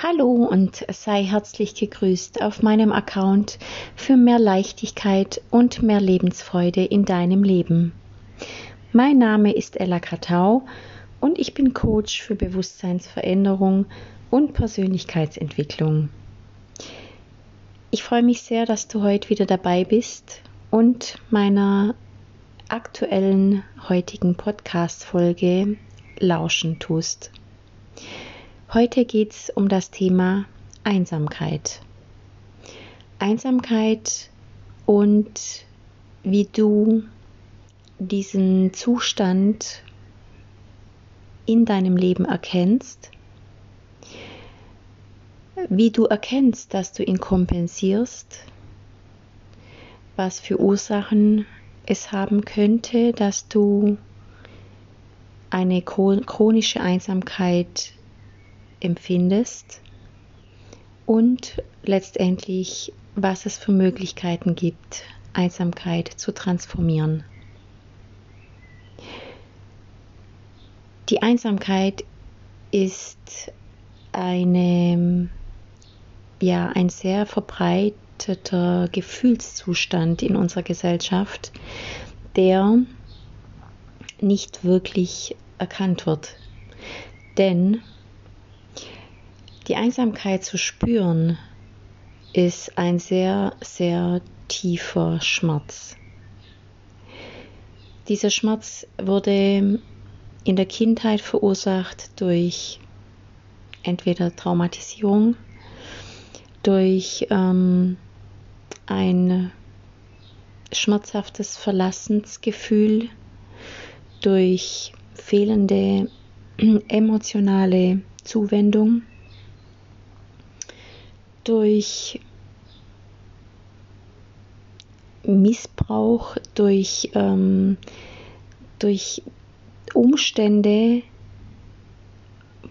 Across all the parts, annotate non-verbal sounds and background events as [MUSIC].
Hallo und sei herzlich gegrüßt auf meinem Account für mehr Leichtigkeit und mehr Lebensfreude in deinem Leben. Mein Name ist Ella Katau und ich bin Coach für Bewusstseinsveränderung und Persönlichkeitsentwicklung. Ich freue mich sehr, dass du heute wieder dabei bist und meiner aktuellen heutigen Podcast-Folge lauschen tust. Heute geht es um das Thema Einsamkeit. Einsamkeit und wie du diesen Zustand in deinem Leben erkennst, wie du erkennst, dass du ihn kompensierst, was für Ursachen es haben könnte, dass du eine chronische Einsamkeit empfindest und letztendlich, was es für Möglichkeiten gibt, Einsamkeit zu transformieren. Die Einsamkeit ist eine, ja, ein sehr verbreiteter Gefühlszustand in unserer Gesellschaft, der nicht wirklich erkannt wird. Denn die Einsamkeit zu spüren ist ein sehr, sehr tiefer Schmerz. Dieser Schmerz wurde in der Kindheit verursacht durch entweder Traumatisierung, durch ähm, ein schmerzhaftes Verlassensgefühl, durch fehlende [CLEARS THROAT] emotionale Zuwendung durch Missbrauch, durch, ähm, durch Umstände,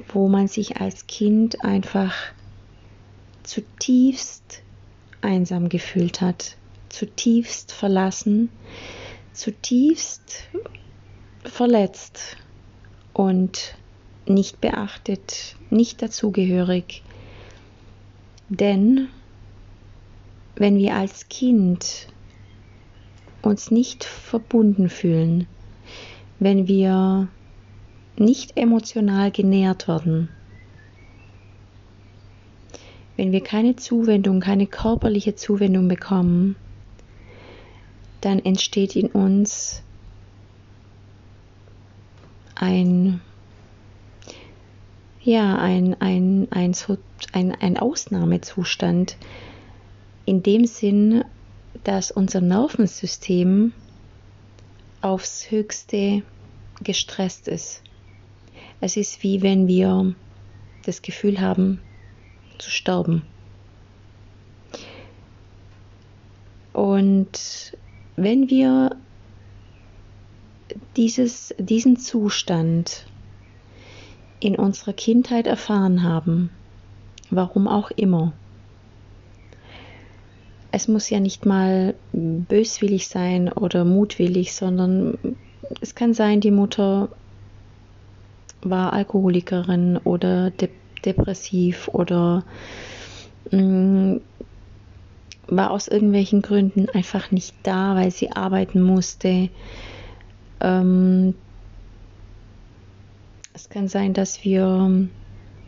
wo man sich als Kind einfach zutiefst einsam gefühlt hat, zutiefst verlassen, zutiefst verletzt und nicht beachtet, nicht dazugehörig, denn wenn wir als Kind uns nicht verbunden fühlen, wenn wir nicht emotional genährt werden, wenn wir keine Zuwendung, keine körperliche Zuwendung bekommen, dann entsteht in uns ein ja, ein, ein, ein, ein, ein Ausnahmezustand in dem Sinn, dass unser Nervensystem aufs höchste gestresst ist. Es ist wie wenn wir das Gefühl haben zu sterben. Und wenn wir dieses, diesen Zustand in unserer Kindheit erfahren haben, warum auch immer. Es muss ja nicht mal böswillig sein oder mutwillig, sondern es kann sein, die Mutter war Alkoholikerin oder de depressiv oder mh, mm, war aus irgendwelchen Gründen einfach nicht da, weil sie arbeiten musste. Ähm, es kann sein, dass wir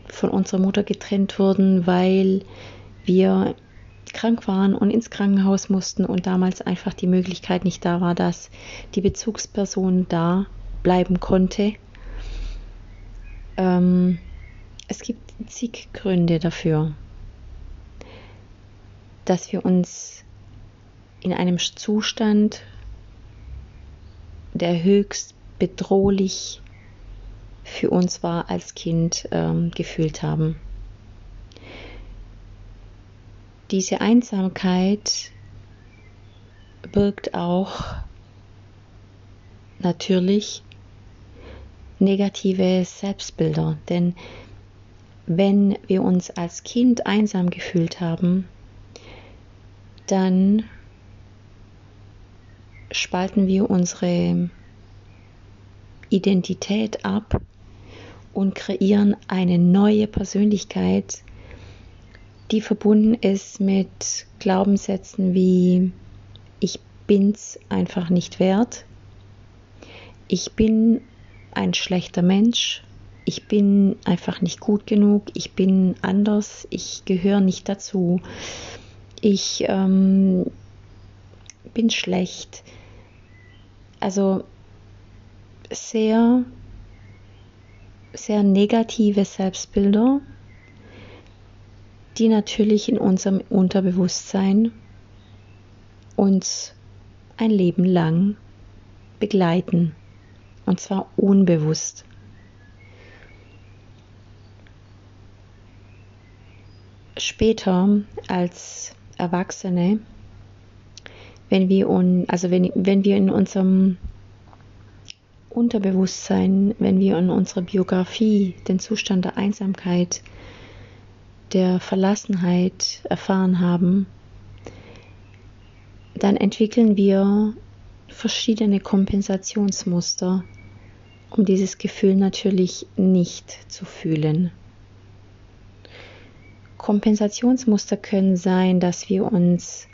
von unserer Mutter getrennt wurden, weil wir krank waren und ins Krankenhaus mussten und damals einfach die Möglichkeit nicht da war, dass die Bezugsperson da bleiben konnte. Ähm, es gibt zig Gründe dafür, dass wir uns in einem Zustand, der höchst bedrohlich für uns war als Kind ähm, gefühlt haben. Diese Einsamkeit birgt auch natürlich negative Selbstbilder, denn wenn wir uns als Kind einsam gefühlt haben, dann spalten wir unsere Identität ab und kreieren eine neue Persönlichkeit, die verbunden ist mit Glaubenssätzen wie ich bin's einfach nicht wert, ich bin ein schlechter Mensch, ich bin einfach nicht gut genug, ich bin anders, ich gehöre nicht dazu, ich ähm, bin schlecht. Also sehr, sehr negative Selbstbilder, die natürlich in unserem Unterbewusstsein uns ein Leben lang begleiten. Und zwar unbewusst. Später als Erwachsene, wenn wir, un, also wenn, wenn wir in unserem Unterbewusstsein, wenn wir in unserer Biografie den Zustand der Einsamkeit, der Verlassenheit erfahren haben, dann entwickeln wir verschiedene Kompensationsmuster, um dieses Gefühl natürlich nicht zu fühlen. Kompensationsmuster können sein, dass wir uns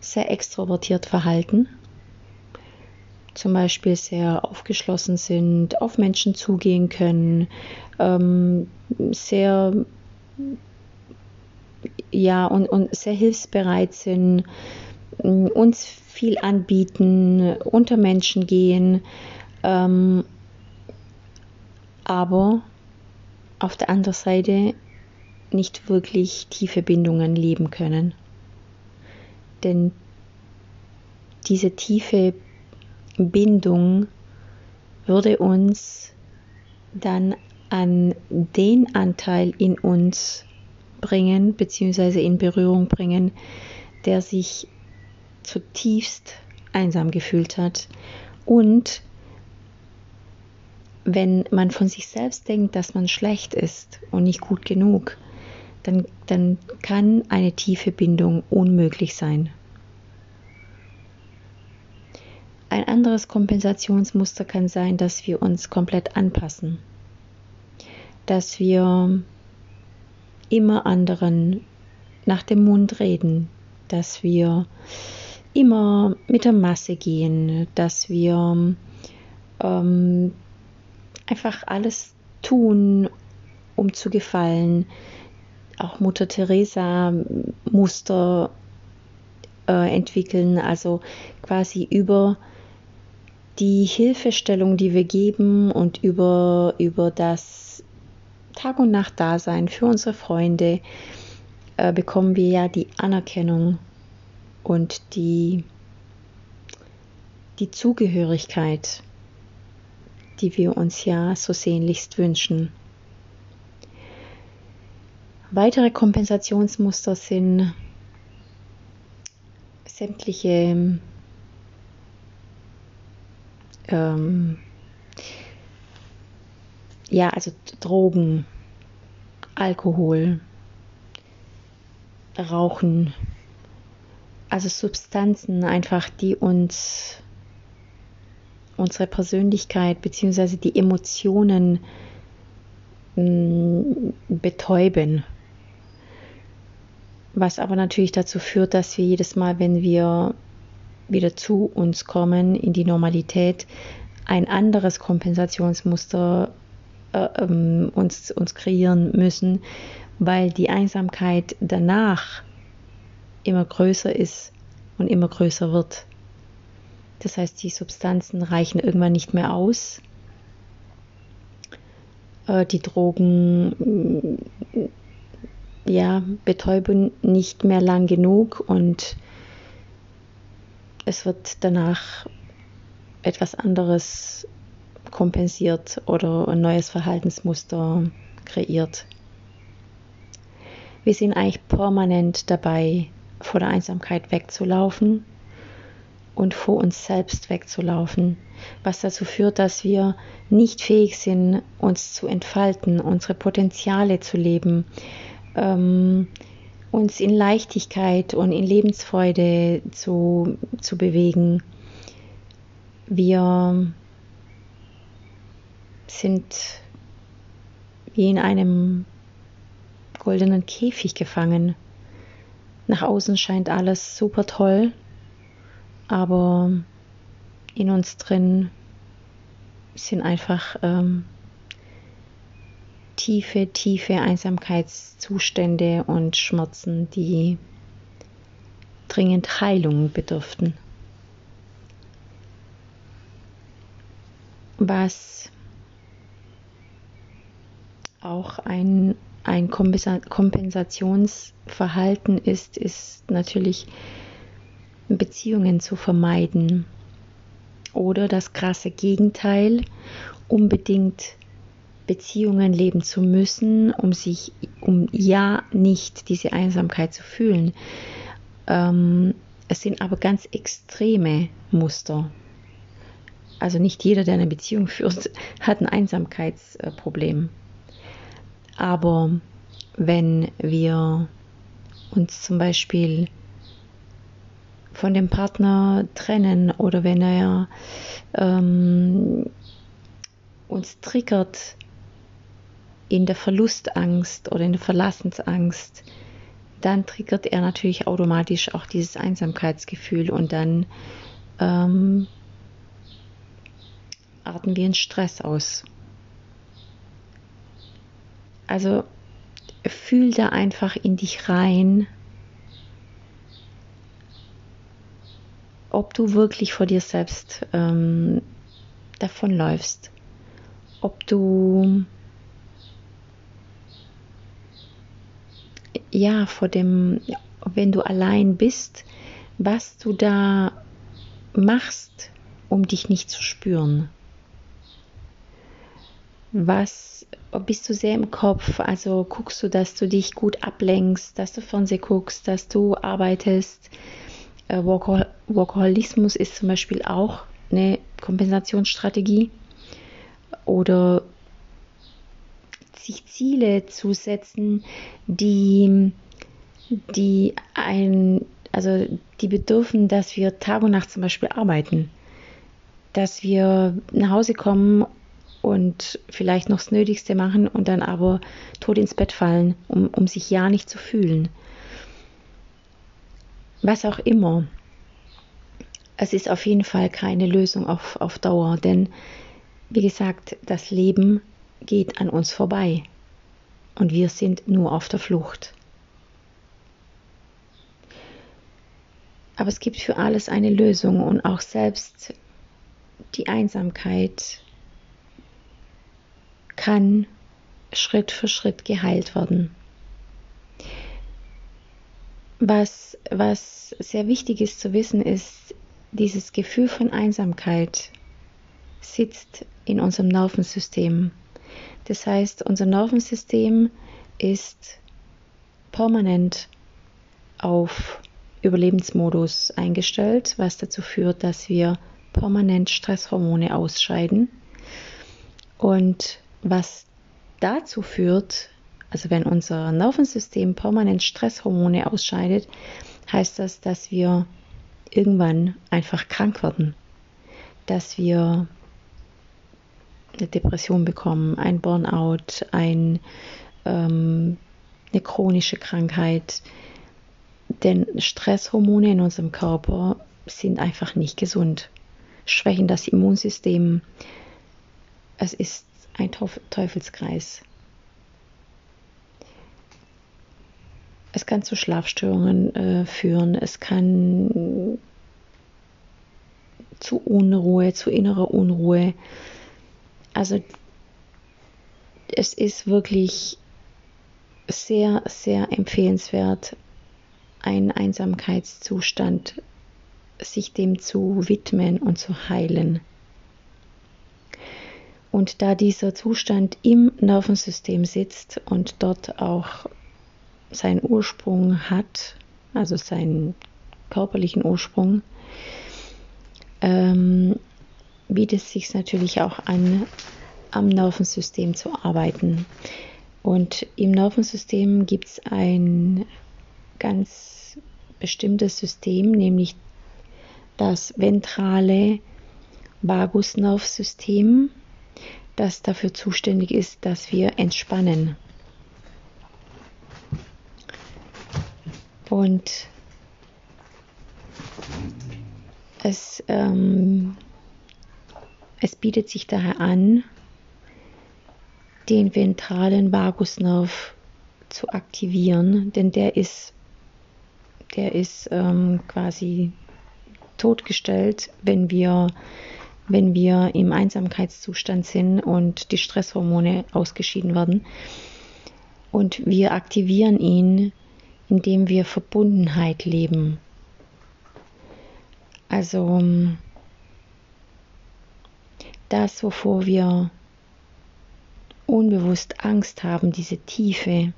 sehr extrovertiert verhalten, zum Beispiel sehr aufgeschlossen sind, auf Menschen zugehen können, ähm, sehr ja und, und sehr hilfsbereit sind, uns viel anbieten, unter Menschen gehen, ähm, aber auf der anderen Seite nicht wirklich tiefe Bindungen leben können. Denn diese tiefe Bindung würde uns dann an den Anteil in uns bringen, beziehungsweise in Berührung bringen, der sich zutiefst einsam gefühlt hat. Und wenn man von sich selbst denkt, dass man schlecht ist und nicht gut genug, dann, dann kann eine tiefe Bindung unmöglich sein. Ein anderes Kompensationsmuster kann sein, dass wir uns komplett anpassen, dass wir immer anderen nach dem Mund reden, dass wir immer mit der Masse gehen, dass wir ähm, einfach alles tun, um zu gefallen. Auch Mutter Teresa Muster äh, entwickeln, also quasi über die Hilfestellung, die wir geben und über, über das Tag und Nacht Dasein für unsere Freunde äh, bekommen wir ja die Anerkennung und die, die Zugehörigkeit, die wir uns ja so sehnlichst wünschen. Weitere Kompensationsmuster sind sämtliche ähm, ja, also Drogen, Alkohol, Rauchen, also Substanzen einfach, die uns unsere Persönlichkeit bzw. die Emotionen mh, mm, betäuben. Was aber natürlich dazu führt, dass wir jedes Mal, wenn wir wieder zu uns kommen, in die Normalität, ein anderes Kompensationsmuster äh, ähm, uns, uns kreieren müssen, weil die Einsamkeit danach immer größer ist und immer größer wird. Das heißt, die Substanzen reichen irgendwann nicht mehr aus. Äh, die Drogen ja, betäuben nicht mehr lang genug und es wird danach etwas anderes kompensiert oder ein neues Verhaltensmuster kreiert. Wir sind eigentlich permanent dabei, vor der Einsamkeit wegzulaufen und vor uns selbst wegzulaufen, was dazu führt, dass wir nicht fähig sind, uns zu entfalten, unsere Potenziale zu leben, ähm, uns in Leichtigkeit und in Lebensfreude zu, zu bewegen. Wir sind wie in einem goldenen Käfig gefangen. Nach außen scheint alles super toll, aber in uns drin sind einfach ähm, tiefe, tiefe Einsamkeitszustände und Schmerzen, die dringend Heilung bedürften. Was auch ein, ein Kompensationsverhalten ist, ist natürlich Beziehungen zu vermeiden oder das krasse Gegenteil, unbedingt Beziehungen leben zu müssen, um sich, um ja nicht diese Einsamkeit zu fühlen. Ähm, es sind aber ganz extreme Muster. Also nicht jeder, der eine Beziehung [LAUGHS] führt, hat ein Einsamkeitsproblem. Aber wenn wir uns zum Beispiel von dem Partner trennen oder wenn er ähm, uns triggert in der Verlustangst oder in der Verlassensangst, dann triggert er natürlich automatisch auch dieses Einsamkeitsgefühl und dann ähm, arten wir in Stress aus. Also fühl da einfach in dich rein, ob du wirklich vor dir selbst ähm, davonläufst, ob du ja vor dem, wenn du allein bist, was du da machst, um dich nicht zu spüren. Was bist du sehr im Kopf? Also guckst du, dass du dich gut ablenkst, dass du Fernseh guckst, dass du arbeitest, äh, Workaholismus ist zum Beispiel auch eine Kompensationsstrategie. Oder sich Ziele zu setzen, die, die ein, also die bedürfen, dass wir Tag und Nacht zum Beispiel arbeiten. Dass wir nach Hause kommen und vielleicht noch das Nötigste machen und dann aber tot ins Bett fallen, um, um sich ja nicht zu fühlen was auch immer. Es ist auf jeden Fall keine Lösung auf, auf Dauer, denn wie gesagt, das Leben geht an uns vorbei und wir sind nur auf der Flucht. Aber es gibt für alles eine Lösung und auch selbst die Einsamkeit kann Schritt für Schritt geheilt werden. Was, was sehr wichtig ist zu wissen, ist, dieses Gefühl von Einsamkeit sitzt in unserem Nervensystem. Das heißt, unser Nervensystem ist permanent auf Überlebensmodus eingestellt, was dazu führt, dass wir permanent Stresshormone ausscheiden. Und was dazu führt, also wenn unser Nervensystem permanent Stresshormone ausscheidet, heißt das, dass wir irgendwann einfach krank werden, dass wir eine Depression bekommen, ein Burnout, ein, ähm, eine chronische Krankheit. Denn Stresshormone in unserem Körper sind einfach nicht gesund, schwächen das Immunsystem. Es ist ein Teufelskreis. Es kann zu Schlafstörungen äh, führen, es kann zu Unruhe, zu innerer Unruhe. Also es ist wirklich sehr, sehr empfehlenswert, einen Einsamkeitszustand, sich dem zu widmen und zu heilen. Und da dieser Zustand im Nervensystem sitzt und dort auch seinen Ursprung hat, also seinen körperlichen Ursprung, ähm, bietet es sich natürlich auch an, am Nervensystem zu arbeiten. Und im Nervensystem gibt es ein ganz bestimmtes System, nämlich das ventrale Vagusnervsystem, das dafür zuständig ist, dass wir entspannen. Und es, ähm, es bietet sich daher an, den ventralen Vagusnerv zu aktivieren, denn der ist, der ist ähm, quasi totgestellt, wenn wir, wenn wir im Einsamkeitszustand sind und die Stresshormone ausgeschieden werden. Und wir aktivieren ihn, indem wir Verbundenheit leben. Also das, wovor wir unbewusst Angst haben, diese Tiefe,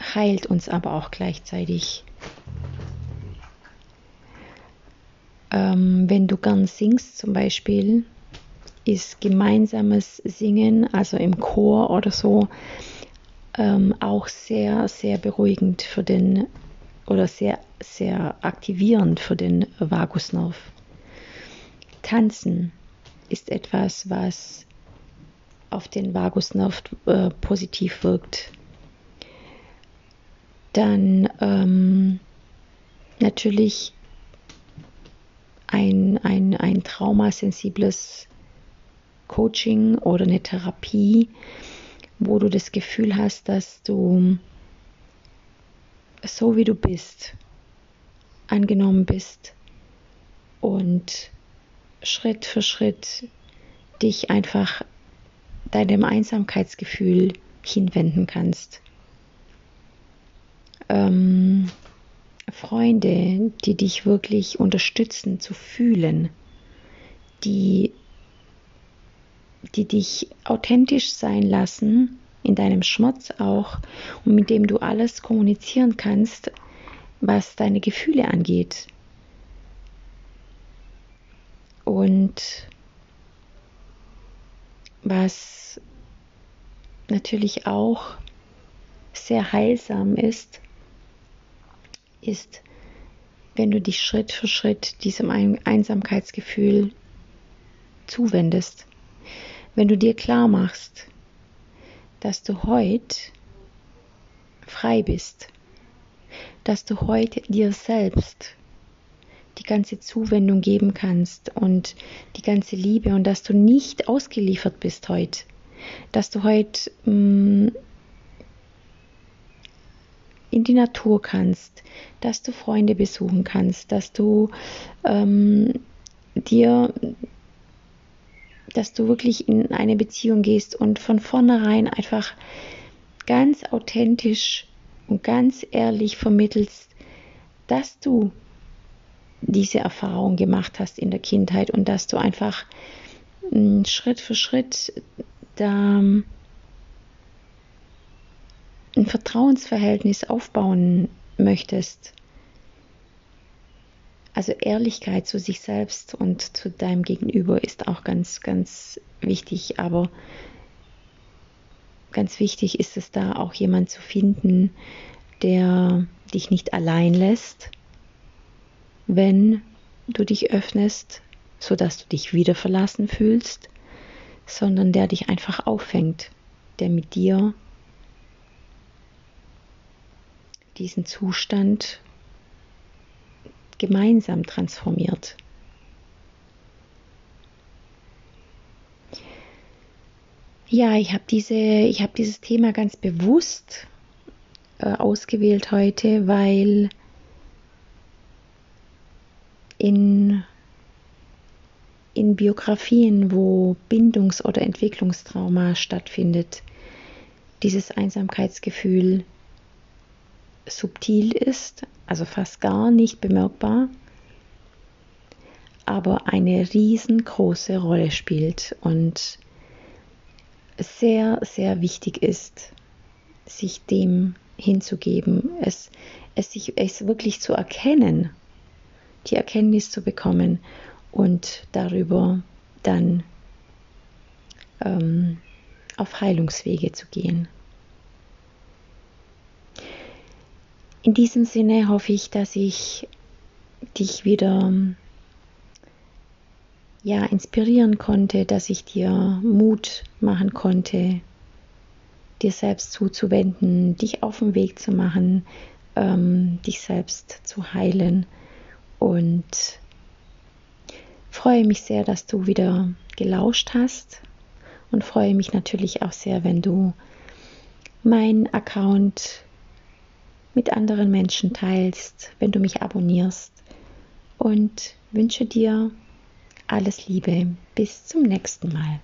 heilt uns aber auch gleichzeitig. Ähm, wenn du gern singst zum Beispiel, ist gemeinsames Singen, also im Chor oder so, ähm, auch sehr, sehr beruhigend für den oder sehr, sehr aktivierend für den Vagusnerv. Tanzen ist etwas, was auf den Vagusnerv äh, positiv wirkt. Dann ähm, natürlich ein, ein, ein traumasensibles Coaching oder eine Therapie, wo du das Gefühl hast, dass du so wie du bist, angenommen bist und Schritt für Schritt dich einfach deinem Einsamkeitsgefühl hinwenden kannst. Ähm, Freunde, die dich wirklich unterstützen zu fühlen, die, die dich authentisch sein lassen, in deinem Schmerz auch, und mit dem du alles kommunizieren kannst, was deine Gefühle angeht. Und was natürlich auch sehr heilsam ist, ist, wenn du dich Schritt für Schritt diesem Einsamkeitsgefühl zuwendest. Wenn du dir klar machst, dass du heute frei bist, dass du heute dir selbst die ganze Zuwendung geben kannst und die ganze Liebe und dass du nicht ausgeliefert bist heute, dass du heute mh, mm, in die Natur kannst, dass du Freunde besuchen kannst, dass du ähm, dir, dass du wirklich in eine Beziehung gehst und von vornherein einfach ganz authentisch und ganz ehrlich vermittelst, dass du diese Erfahrung gemacht hast in der Kindheit und dass du einfach mm, Schritt für Schritt da ein Vertrauensverhältnis aufbauen möchtest, also Ehrlichkeit zu sich selbst und zu deinem Gegenüber ist auch ganz, ganz wichtig, aber ganz wichtig ist es da auch jemand zu finden, der dich nicht allein lässt, wenn du dich öffnest, sodass du dich wieder verlassen fühlst, sondern der dich einfach auffängt, der mit dir diesen Zustand gemeinsam transformiert. Ja, ich habe diese, habe dieses Thema ganz bewusst äh, ausgewählt heute, weil in, in Biografien, wo Bindungs- oder Entwicklungstrauma stattfindet, dieses Einsamkeitsgefühl subtil ist, also fast gar nicht bemerkbar, aber eine riesengroße Rolle spielt und sehr, sehr wichtig ist, sich dem hinzugeben, es, es, sich, es wirklich zu erkennen, die Erkenntnis zu bekommen und darüber dann ähm, auf Heilungswege zu gehen. In diesem Sinne hoffe ich, dass ich dich wieder ja, inspirieren konnte, dass ich dir Mut machen konnte, dir selbst zuzuwenden, dich auf den Weg zu machen, ähm, dich selbst zu heilen. Und freue mich sehr, dass du wieder gelauscht hast und freue mich natürlich auch sehr, wenn du mein Account mit anderen Menschen teilst, wenn du mich abonnierst und wünsche dir alles Liebe. Bis zum nächsten Mal.